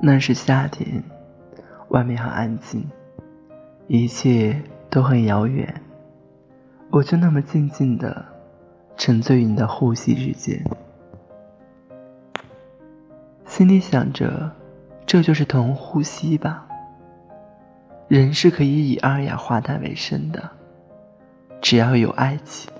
那是夏天外面很安静一切都很遥远。我就那么静静的沉醉于你的呼吸之间。心里想着这就是同呼吸吧。人是可以以二氧化碳为生的只要有爱情。